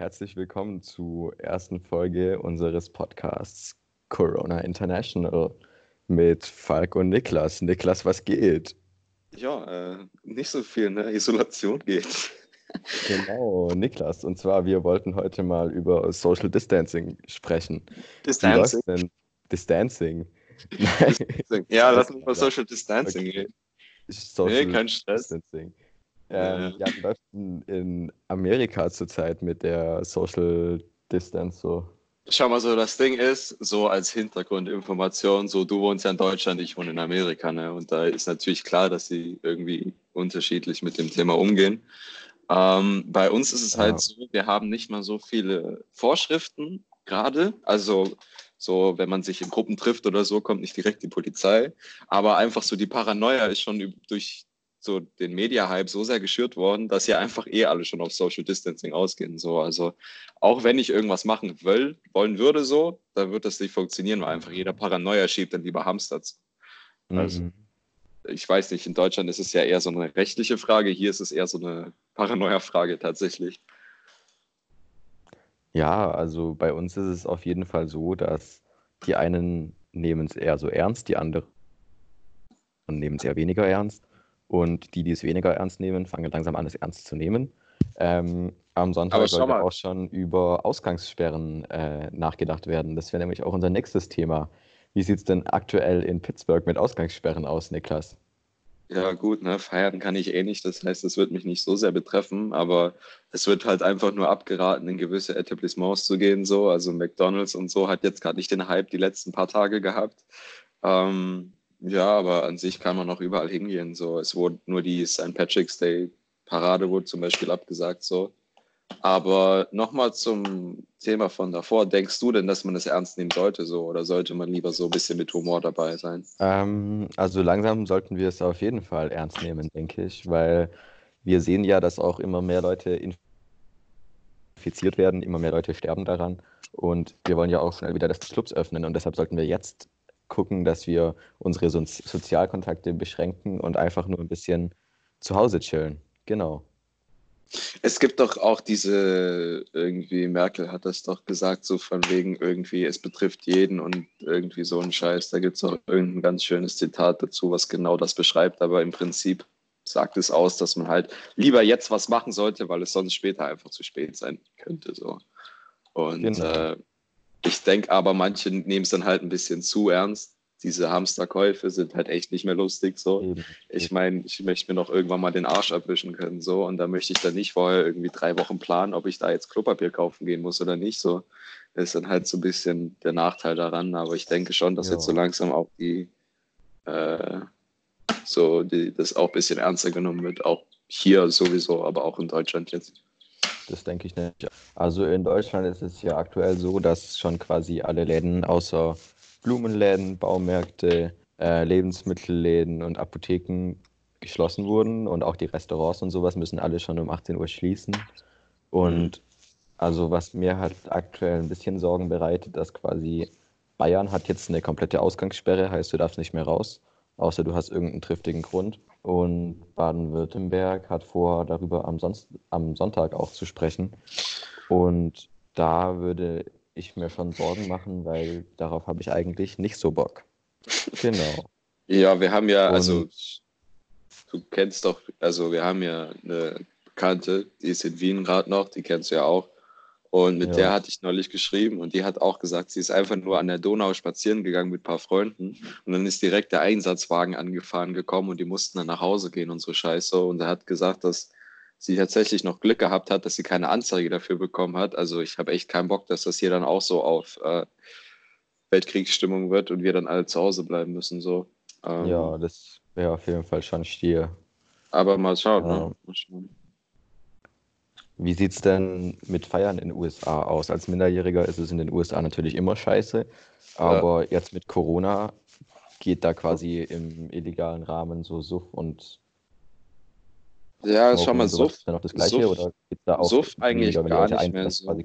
Herzlich willkommen zur ersten Folge unseres Podcasts Corona International mit Falk und Niklas. Niklas, was geht? Ja, äh, nicht so viel, ne? Isolation geht. Genau, Niklas. Und zwar, wir wollten heute mal über Social Distancing sprechen. Distancing. Wie denn? Distancing. Nein. Ja, lass uns über Social Distancing Okay. reden. Social Nee, kein Stress. Distancing. Ja, Ähm, ja. ja, wie läuft denn in Amerika zurzeit mit der Social Distance so? Schau mal, so das Ding ist, so als Hintergrundinformation, so du wohnst ja in Deutschland, ich wohne in Amerika, ne? Und da ist natürlich klar, dass sie irgendwie unterschiedlich mit dem Thema umgehen. Ähm, bei uns ist es Ja. halt so, wir haben nicht mal so viele Vorschriften gerade. Also so, wenn man sich in Gruppen trifft oder so, kommt nicht direkt die Polizei. Aber einfach so die Paranoia ist schon durch so den Media-Hype so sehr geschürt worden, dass ja einfach eh alle schon auf Social Distancing ausgehen. So, also auch wenn ich irgendwas machen will, wollen würde so, dann wird das nicht funktionieren, weil einfach jeder Paranoia schiebt dann lieber Hamster. zu. Also- Mhm. Ich weiß nicht, in Deutschland ist es ja eher so eine rechtliche Frage, hier ist es eher so eine Paranoia-Frage tatsächlich. Ja, also bei uns ist es auf jeden Fall so, dass die einen nehmen es eher so ernst, die anderen nehmen es eher weniger ernst. Und die, die es weniger ernst nehmen, fangen langsam an, es ernst zu nehmen. Ähm, am Sonntag sollte mal. auch schon über Ausgangssperren äh, nachgedacht werden. Das wäre nämlich auch unser nächstes Thema. Wie sieht es denn aktuell in Pittsburgh mit Ausgangssperren aus, Niklas? Ja, gut, ne, feiern kann ich eh nicht, das heißt, es wird mich nicht so sehr betreffen, aber es wird halt einfach nur abgeraten, in gewisse Etablissements zu gehen, so. Also McDonalds und so hat jetzt gerade nicht den Hype die letzten paar Tage gehabt. Ähm, ja, aber an sich kann man noch überall hingehen, so. Es wurde nur die St. Patrick's Day Parade wurde zum Beispiel abgesagt, so. Aber nochmal zum Thema von davor. Denkst du denn, dass man das ernst nehmen sollte, so? Oder sollte man lieber so ein bisschen mit Humor dabei sein? Ähm, also langsam sollten wir es auf jeden Fall ernst nehmen, denke ich, weil wir sehen ja, dass auch immer mehr Leute infiziert werden, immer mehr Leute sterben daran und wir wollen ja auch schnell wieder das Clubs öffnen und deshalb sollten wir jetzt gucken, dass wir unsere so Sozialkontakte beschränken und einfach nur ein bisschen zu Hause chillen. Genau. Es gibt doch auch diese, irgendwie, Merkel hat das doch gesagt, so von wegen irgendwie, es betrifft jeden und irgendwie so ein Scheiß. Da gibt es auch irgendein ganz schönes Zitat dazu, was genau das beschreibt, aber im Prinzip sagt es aus, dass man halt lieber jetzt was machen sollte, weil es sonst später einfach zu spät sein könnte. So. Und Genau. äh, ich denke aber, manche nehmen es dann halt ein bisschen zu ernst. Diese Hamsterkäufe sind halt echt nicht mehr lustig so. Eben. Ich meine, ich möchte mir noch irgendwann mal den Arsch abwischen können, so. Und da möchte ich dann nicht vorher irgendwie drei Wochen planen, ob ich da jetzt Klopapier kaufen gehen muss oder nicht, so. Das ist dann halt so ein bisschen der Nachteil daran. Aber ich denke schon, dass Ja. jetzt so langsam auch die, äh, so, die, das auch ein bisschen ernster genommen wird. Auch hier sowieso, aber auch in Deutschland jetzt. Das denke ich nicht. Also in Deutschland ist es ja aktuell so, dass schon quasi alle Läden außer Blumenläden, Baumärkte, äh, Lebensmittelläden und Apotheken geschlossen wurden und auch die Restaurants und sowas müssen alle schon um 18 Uhr schließen. Und also was mir halt aktuell ein bisschen Sorgen bereitet, dass quasi Bayern hat jetzt eine komplette Ausgangssperre, heißt du darfst nicht mehr raus, außer du hast irgendeinen triftigen Grund. Und Baden-Württemberg hat vor, darüber am, Sonst am Sonntag auch zu sprechen. Und da würde ich mir schon Sorgen machen, weil darauf habe ich eigentlich nicht so Bock. Genau. Ja, wir haben ja, also Und- du kennst doch, also wir haben ja eine Bekannte, die ist in Wien gerade noch, die kennst du ja auch. Und mit Ja. der hatte ich neulich geschrieben und die hat auch gesagt, sie ist einfach nur an der Donau spazieren gegangen mit ein paar Freunden und dann ist direkt der Einsatzwagen angefahren gekommen und die mussten dann nach Hause gehen und so Scheiße. Und er hat gesagt, dass sie tatsächlich noch Glück gehabt hat, dass sie keine Anzeige dafür bekommen hat. Also ich habe echt keinen Bock, dass das hier dann auch so auf äh, Weltkriegsstimmung wird und wir dann alle zu Hause bleiben müssen. So. Ähm, Ja, das wäre auf jeden Fall schon Stier. Aber mal schauen. Ja. Ne? Mal schauen. Wie sieht es denn mit Feiern in den USA aus? Als Minderjähriger ist es in den USA natürlich immer scheiße, aber jetzt mit Corona geht da quasi im illegalen Rahmen so Suff und Ja, schau mal. Suff, Ist da noch das Gleiche Suff- oder geht's da auch Suff eigentlich gar Leute nicht mehr so.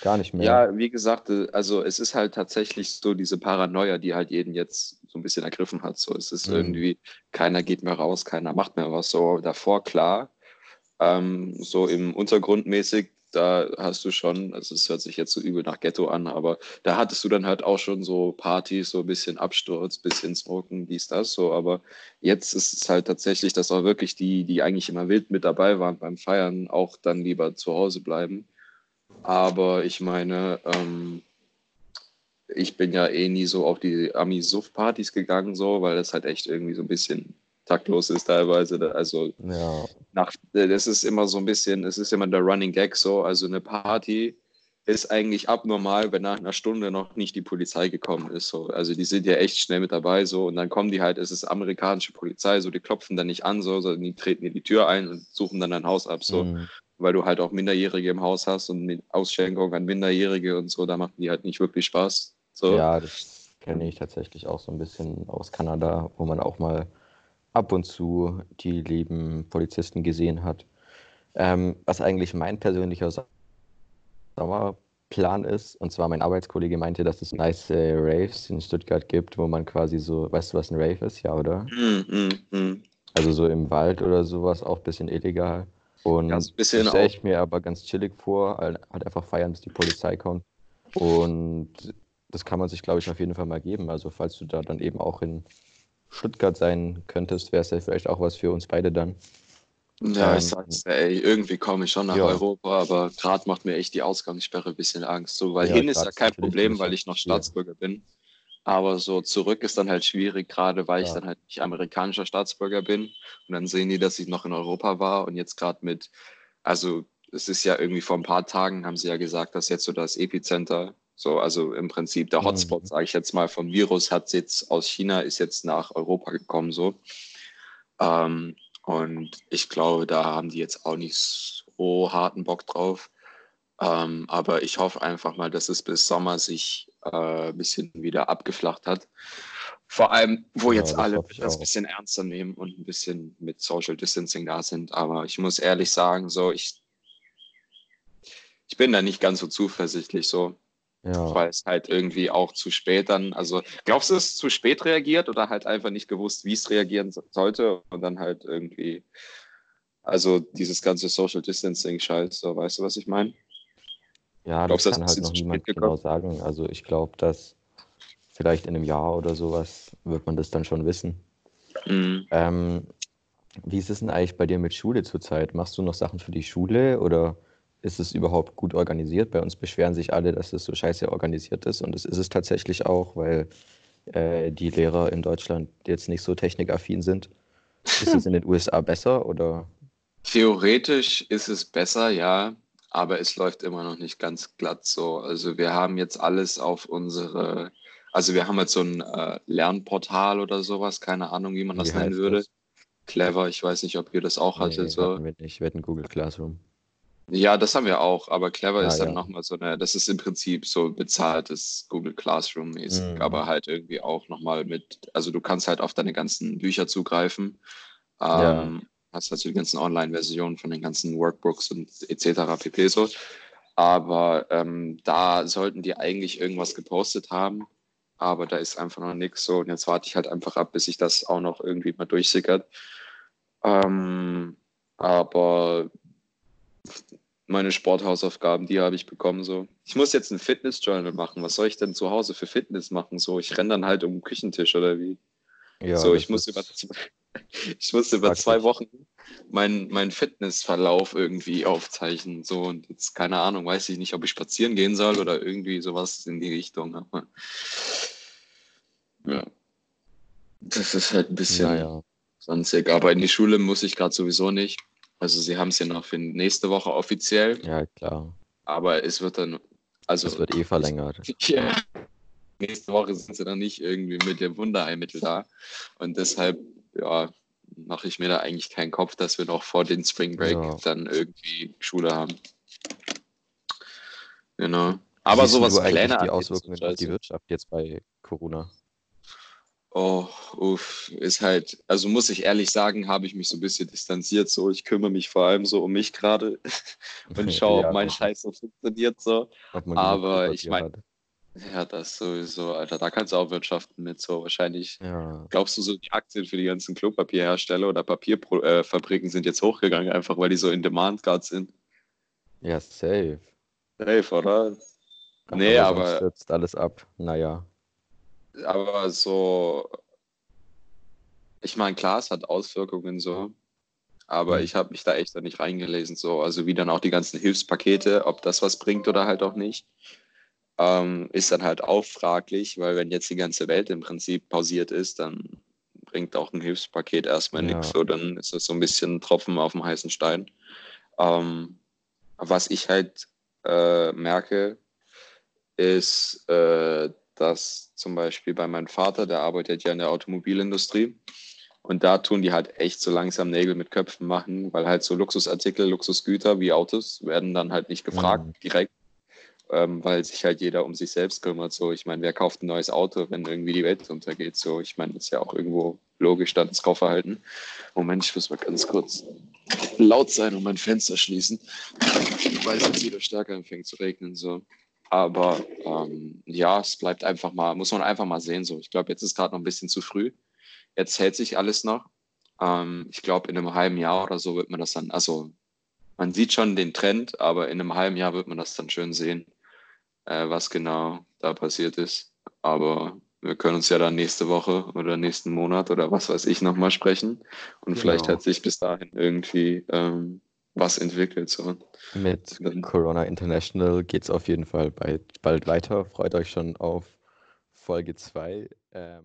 Gar nicht mehr. Ja, wie gesagt, äh, also es ist halt tatsächlich so diese Paranoia, die halt jeden jetzt so ein bisschen ergriffen hat. So, es ist Mhm. irgendwie, keiner geht mehr raus, keiner macht mehr was. So davor, klar, ähm, so im Untergrund mäßig, da hast du schon, also es hört sich jetzt so übel nach Ghetto an, aber da hattest du dann halt auch schon so Partys, so ein bisschen Absturz, bisschen Smoken, dies, das, so, aber jetzt ist es halt tatsächlich, dass auch wirklich die, die eigentlich immer wild mit dabei waren beim Feiern, auch dann lieber zu Hause bleiben. Aber ich meine, ähm, ich bin ja eh nie so auf die Ami-Suff-Partys gegangen, so, weil das halt echt irgendwie so ein bisschen taktlos ist teilweise. Also Ja, nach, das ist immer so ein bisschen, es ist immer der Running Gag so, also eine Party ist eigentlich abnormal, wenn nach einer Stunde noch nicht die Polizei gekommen ist. So. Also die sind ja echt schnell mit dabei so und dann kommen die halt, es ist amerikanische Polizei, so die klopfen dann nicht an, so, sondern die treten dir die Tür ein und suchen dann dein Haus ab, so, mm, weil du halt auch Minderjährige im Haus hast und mit Ausschenkung an Minderjährige und so, da machen die halt nicht wirklich Spaß. So. ja, das kenne ich tatsächlich auch so ein bisschen aus Kanada, wo man auch mal ab und zu die lieben Polizisten gesehen hat. Ähm, was eigentlich mein persönlicher Sommerplan ist, und zwar mein Arbeitskollege meinte, dass es nice äh, Raves in Stuttgart gibt, wo man quasi so, weißt du, was ein Rave ist, ja, oder? Mm, mm, mm. Also so im Wald oder sowas, auch ein bisschen illegal. Und das stelle ich mir aber ganz chillig vor, halt halt einfach feiern, bis die Polizei kommt. Und das kann man sich, glaube ich, auf jeden Fall mal geben. Also falls du da dann eben auch in Stuttgart sein könntest, wäre es ja vielleicht auch was für uns beide dann. Ja, Ähm, ich sag's dir, ey, irgendwie komme ich schon nach ja. Europa, aber gerade macht mir echt die Ausgangssperre ein bisschen Angst. So, weil Ja, hin ist ja kein Problem, weil ich noch. Staatsbürger bin. Aber so zurück ist dann halt schwierig, gerade weil ich dann halt nicht amerikanischer Staatsbürger bin. Und dann sehen die, dass ich noch in Europa war und jetzt gerade mit, also es ist ja irgendwie vor ein paar Tagen, haben sie ja gesagt, dass jetzt so das Epizenter, so, also im Prinzip der Mhm. Hotspot, sage ich jetzt mal, vom Virus hat jetzt aus China, ist jetzt nach Europa gekommen, so. Ähm, und ich glaube, da haben die jetzt auch nicht so harten Bock drauf. Ähm, aber ich hoffe einfach mal, dass es bis Sommer sich äh, ein bisschen wieder abgeflacht hat. Vor allem, wo Ja, jetzt das alle das ein bisschen ernster nehmen und ein bisschen mit Social Distancing da sind. Aber ich muss ehrlich sagen, so ich, ich bin da nicht ganz so zuversichtlich so, Ja, weil es halt irgendwie auch zu spät dann, also glaubst du, es ist zu spät reagiert oder halt einfach nicht gewusst, wie es reagieren so- sollte und dann halt irgendwie, also dieses ganze Social Distancing Scheiß, so weißt du, was ich meine? ja, Glaubst das kann das halt noch niemand genau sagen. Also ich glaube, dass vielleicht in einem Jahr oder sowas wird man das dann schon wissen. Mhm. Ähm, wie ist es denn eigentlich bei dir mit Schule zurzeit? Machst du noch Sachen für die Schule oder ist es überhaupt gut organisiert? Bei uns beschweren sich alle, dass es so scheiße organisiert ist und das ist es tatsächlich auch, weil äh, die Lehrer in Deutschland jetzt nicht so technikaffin sind. Ist es in den USA besser oder? Theoretisch ist es besser, ja, aber es läuft immer noch nicht ganz glatt so. Also wir haben jetzt alles auf unsere, also wir haben jetzt so ein äh, Lernportal oder sowas, keine Ahnung, wie man das Wie nennen würde. das? Clever, ich weiß nicht, ob ihr das auch hattet. Nee, So. hatten wir nicht. Wir hatten Google Classroom. Ja, das haben wir auch, aber Clever Ah, ist dann ja. nochmal so eine, das ist im Prinzip so bezahltes Google Classroom mäßig, Mhm. aber halt irgendwie auch nochmal mit, also du kannst halt auf deine ganzen Bücher zugreifen, Ja. ähm, hast halt so die ganzen Online-Versionen von den ganzen Workbooks und etc. pp. so. Aber ähm, da sollten die eigentlich irgendwas gepostet haben, aber da ist einfach noch nichts so und jetzt warte ich halt einfach ab, bis sich das auch noch irgendwie mal durchsickert. Ähm, aber meine Sporthausaufgaben, die habe ich bekommen so. Ich muss jetzt ein Fitness-Journal machen. Was soll ich denn zu Hause für Fitness machen? So, ich renne dann halt um den Küchentisch oder wie? Ja, so, ich muss über zwei, ich muss über praktisch. zwei Wochen meinen mein Fitnessverlauf irgendwie aufzeichnen. So, und jetzt, keine Ahnung, weiß ich nicht, ob ich spazieren gehen soll oder irgendwie sowas in die Richtung. Aber, ja. Das ist halt ein bisschen Naja. sonstig. Aber in die Schule muss ich gerade sowieso nicht. Also sie haben es ja noch für nächste Woche offiziell, Ja, klar. aber es wird dann, also Das wird eh verlängert. ja, nächste Woche sind sie dann nicht irgendwie mit dem Wunderheilmittel da. Und deshalb, ja, mache ich mir da eigentlich keinen Kopf, dass wir noch vor den Spring Break Ja. dann irgendwie Schule haben. Genau. Aber Siehst sowas du eigentlich Pläne die Auswirkungen auf die. Wirtschaft jetzt bei Corona? Oh, uff, ist halt, also muss ich ehrlich sagen, habe ich mich so ein bisschen distanziert. So, ich kümmere mich vor allem so um mich gerade und schaue, Ja, ob mein das Scheiß so funktioniert. So. Aber ich mein- hat. Ja, das sowieso, Alter. Da kannst du auch wirtschaften mit so wahrscheinlich. Ja. Glaubst du, so die Aktien für die ganzen Klopapierhersteller oder Papierfabriken sind jetzt hochgegangen, einfach weil die so in Demand gerade sind? Ja, safe. Safe, oder? Nee, aber aber, stürzt alles ab. Naja. Aber so, ich meine, klar, es hat Auswirkungen so, aber Hm. ich habe mich da echt nicht reingelesen, so, also wie dann auch die ganzen Hilfspakete, ob das was bringt oder halt auch nicht, ähm, ist dann halt auch fraglich, weil wenn jetzt die ganze Welt im Prinzip pausiert ist, dann bringt auch ein Hilfspaket erstmal nichts, Ja. so, dann ist das so ein bisschen ein Tropfen auf dem heißen Stein. Ähm, was ich halt äh, merke, ist, äh, dass zum Beispiel bei meinem Vater, der arbeitet ja in der Automobilindustrie und da tun die halt echt so langsam Nägel mit Köpfen machen, weil halt so Luxusartikel, Luxusgüter wie Autos werden dann halt nicht gefragt Mhm. direkt, ähm, weil sich halt jeder um sich selbst kümmert. So, ich meine, wer kauft ein neues Auto, wenn irgendwie die Welt untergeht? So, ich meine, das ist ja auch irgendwo logisch dann das Kaufverhalten. Moment, ich muss mal ganz kurz laut sein und mein Fenster schließen, weil es jetzt wieder stärker anfängt zu regnen. So. Aber ähm, ja, es bleibt einfach mal, muss man einfach mal sehen. So. Ich glaube, jetzt ist gerade noch ein bisschen zu früh. Jetzt hält sich alles noch. Ähm, ich glaube, in einem halben Jahr oder so wird man das dann, also man sieht schon den Trend, aber in einem halben Jahr wird man das dann schön sehen, äh, was genau da passiert ist. Aber wir können uns ja dann nächste Woche oder nächsten Monat oder was weiß ich nochmal sprechen. Und vielleicht Genau. hat sich bis dahin irgendwie ähm, was entwickelt. So. Mit Dann- Corona International geht es auf jeden Fall bald, bald weiter. Freut euch schon auf Folge 2. Ähm,